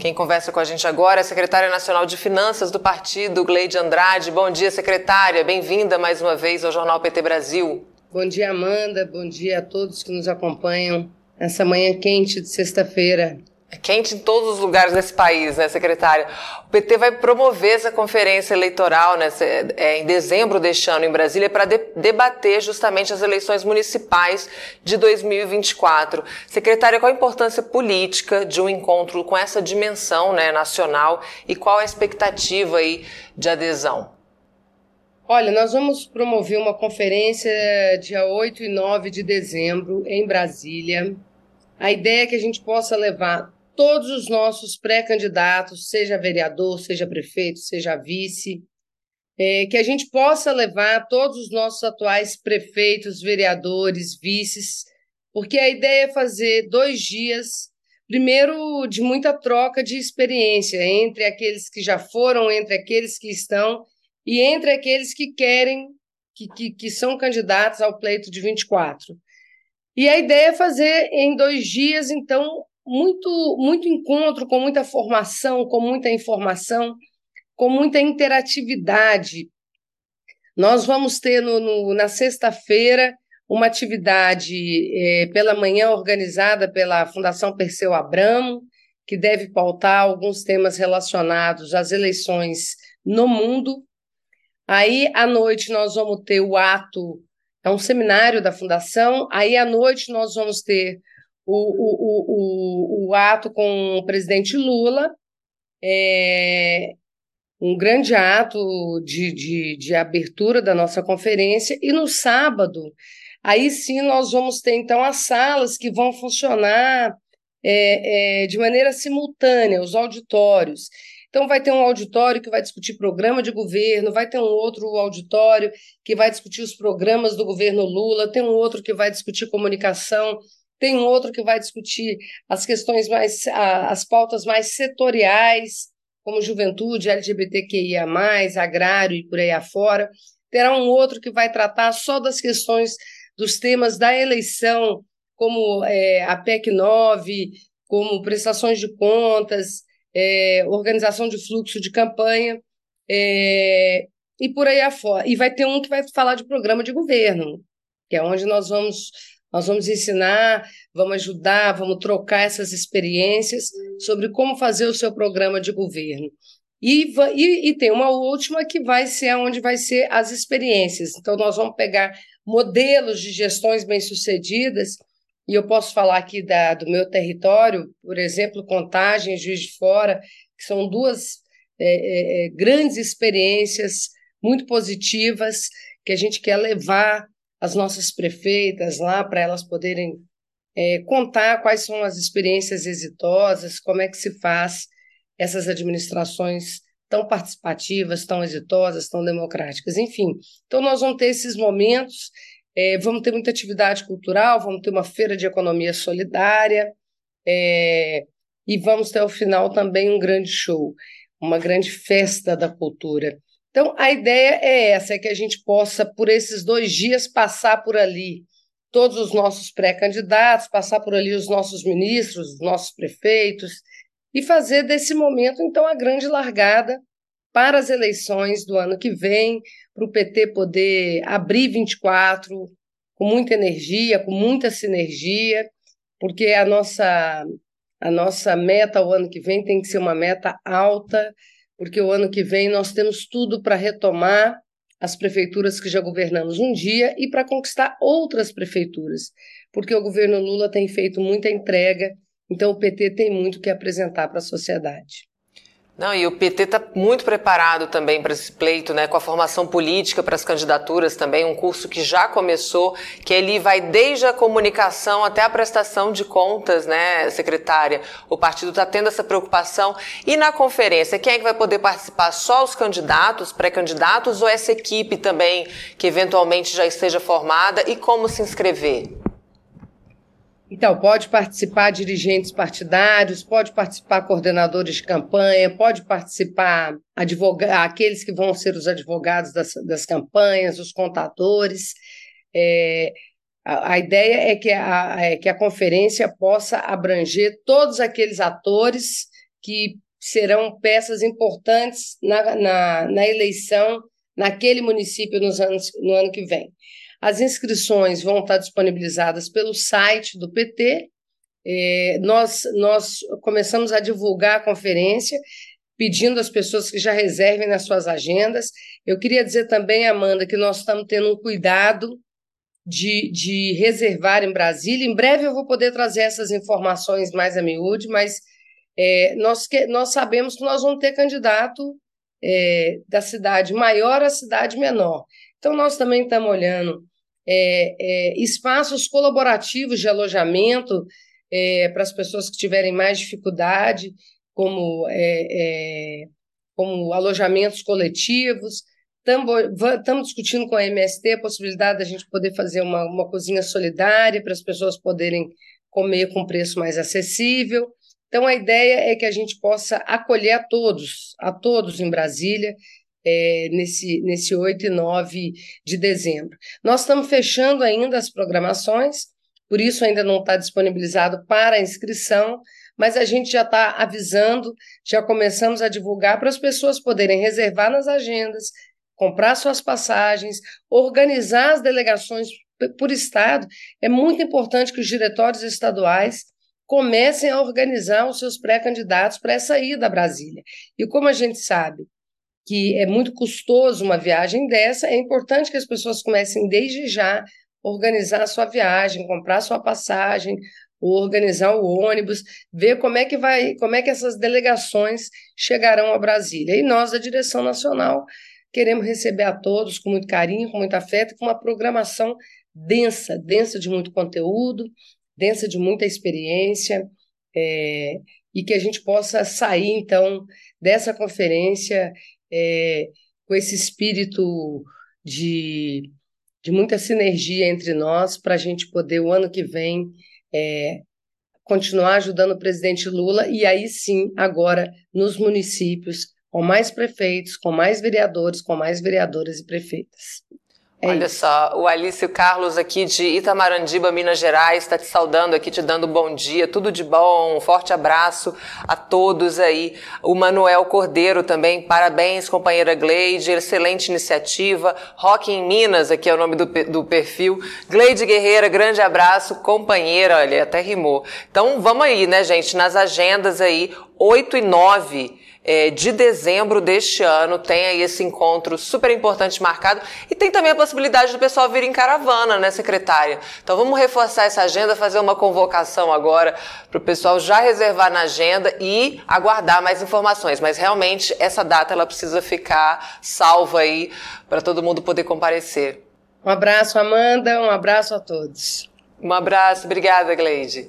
Quem conversa com a gente agora é a secretária nacional de Finanças do partido, Gleide Andrade. Bom dia, secretária. Bem-vinda mais uma vez ao Jornal PT Brasil. Bom dia, Amanda. Bom dia a todos que nos acompanham nessa manhã quente de sexta-feira. É quente em todos os lugares desse país, né, secretária? O PT vai promover essa conferência eleitoral né, é, em dezembro deste ano em Brasília para de, debater justamente as eleições municipais de 2024. Secretária, qual a importância política de um encontro com essa dimensão né, nacional e qual a expectativa aí de adesão? Olha, nós vamos promover uma conferência dia 8 e 9 de dezembro em Brasília. A ideia é que a gente possa levar todos os nossos pré-candidatos, seja vereador, seja prefeito, seja vice, é, que a gente possa levar todos os nossos atuais prefeitos, vereadores, vices, porque a ideia é fazer dois dias, primeiro, de muita troca de experiência entre aqueles que já foram, entre aqueles que estão e entre aqueles que querem, que, que, que são candidatos ao pleito de 24. E a ideia é fazer em dois dias, então, muito, muito encontro, com muita formação, com muita informação, com muita interatividade. Nós vamos ter no, no na sexta-feira uma atividade é, pela manhã organizada pela Fundação Perseu Abramo, que deve pautar alguns temas relacionados às eleições no mundo. Aí, à noite, nós vamos ter o ato, é um seminário da Fundação. Aí, à noite, nós vamos ter o, o, o, o ato com o presidente Lula, é um grande ato de, de, de abertura da nossa conferência, e no sábado, aí sim nós vamos ter então as salas que vão funcionar é, é, de maneira simultânea, os auditórios. Então, vai ter um auditório que vai discutir programa de governo, vai ter um outro auditório que vai discutir os programas do governo Lula, tem um outro que vai discutir comunicação tem outro que vai discutir as questões mais, as pautas mais setoriais, como juventude, LGBTQIA, agrário e por aí afora. Terá um outro que vai tratar só das questões dos temas da eleição, como é, a PEC 9, como prestações de contas, é, organização de fluxo de campanha, é, e por aí afora. E vai ter um que vai falar de programa de governo, que é onde nós vamos nós vamos ensinar, vamos ajudar, vamos trocar essas experiências sobre como fazer o seu programa de governo. E, e, e, tem uma última que vai ser onde vai ser as experiências. Então, nós vamos pegar modelos de gestões bem-sucedidas, e eu posso falar aqui da, do meu território, por exemplo, Contagem, Juiz de Fora, que são duas é, é, é grandes experiências muito positivas que a gente quer levar as nossas prefeitas lá para elas poderem é, contar quais são as experiências exitosas, como é que se faz essas administrações tão participativas, tão exitosas, tão democráticas, enfim. Então, nós vamos ter esses momentos, é, vamos ter muita atividade cultural, vamos ter uma feira de economia solidária, é, e vamos ter ao final também um grande show, uma grande festa da cultura. Então, a ideia é essa: é que a gente possa, por esses dois dias, passar por ali todos os nossos pré-candidatos, passar por ali os nossos ministros, os nossos prefeitos, e fazer desse momento, então, a grande largada para as eleições do ano que vem, para o PT poder abrir 24 com muita energia, com muita sinergia, porque a nossa, a nossa meta o ano que vem tem que ser uma meta alta porque o ano que vem nós temos tudo para retomar as prefeituras que já governamos um dia e para conquistar outras prefeituras, porque o governo Lula tem feito muita entrega, então o PT tem muito que apresentar para a sociedade. Não, e o PT está muito preparado também para esse pleito, né? Com a formação política para as candidaturas também, um curso que já começou, que ele vai desde a comunicação até a prestação de contas, né, secretária? O partido está tendo essa preocupação. E na conferência, quem é que vai poder participar? Só os candidatos, pré-candidatos ou essa equipe também que eventualmente já esteja formada? E como se inscrever? Então, pode participar dirigentes partidários, pode participar coordenadores de campanha, pode participar aqueles que vão ser os advogados das, das campanhas, os contadores. É, a, a, ideia é que a, é que a conferência possa abranger todos aqueles atores que serão peças importantes na, na, na eleição naquele município nos anos, no ano que vem. As inscrições vão estar disponibilizadas pelo site do PT. É, nós, nós começamos a divulgar a conferência, pedindo às pessoas que já reservem nas suas agendas. Eu queria dizer também, Amanda, que nós estamos tendo um cuidado de, de reservar em Brasília. Em breve eu vou poder trazer essas informações mais a miúde, mas é, nós, que, nós sabemos que nós vamos ter candidato é, da cidade maior à cidade menor. Então, nós também estamos olhando é, é espaços colaborativos de alojamento é, para as pessoas que tiverem mais dificuldade, como, é, como alojamentos coletivos. Estamos discutindo com a MST a possibilidade da gente poder fazer uma, uma cozinha solidária para as pessoas poderem comer com preço mais acessível. Então, a ideia é que a gente possa acolher a todos, a todos em Brasília, é, nesse, nesse 8 e 9 de dezembro. Nós estamos fechando ainda as programações, por isso ainda não está disponibilizado para inscrição, mas a gente já está avisando, já começamos a divulgar para as pessoas poderem reservar nas agendas, comprar suas passagens, organizar as delegações por estado. É muito importante que os diretórios estaduais comecem a organizar os seus pré-candidatos para essa ida a Brasília. E como a gente sabe que é muito custoso uma viagem dessa, é importante que as pessoas comecem desde já organizar a sua viagem, comprar a sua passagem, organizar o ônibus, ver como é que vai, como é que essas delegações chegarão a Brasília. E nós da direção nacional queremos receber a todos com muito carinho, com muito afeto, com uma programação densa, densa de muito conteúdo, densa de muita experiência, é, e que a gente possa sair, então, dessa conferência é, com esse espírito de, de muita sinergia entre nós, para a gente poder, o ano que vem, é, continuar ajudando o presidente Lula, e aí sim, agora, nos municípios, com mais prefeitos, com mais vereadores, com mais vereadoras e prefeitas. É Olha isso. só, o Alício Carlos aqui de Itamarandiba, Minas Gerais, está te saudando aqui, te dando bom dia, tudo de bom, um forte abraço a todos aí. O Manuel Cordeiro também, parabéns, companheira Gleide, excelente iniciativa. Rock em Minas, aqui é o nome do, do perfil. Gleide Guerreira, grande abraço, companheira, olha, até rimou. Então vamos aí, né, gente, nas agendas aí, 8 e 9 é, de dezembro deste ano tem aí esse encontro super importante marcado e tem também a possibilidade do pessoal vir em caravana, né, secretária? Então vamos reforçar essa agenda, fazer uma convocação agora para o pessoal já reservar na agenda e aguardar mais informações. Mas realmente essa data ela precisa ficar salva aí para todo mundo poder comparecer. Um abraço, Amanda, um abraço a todos. Um abraço, obrigada, Gleide.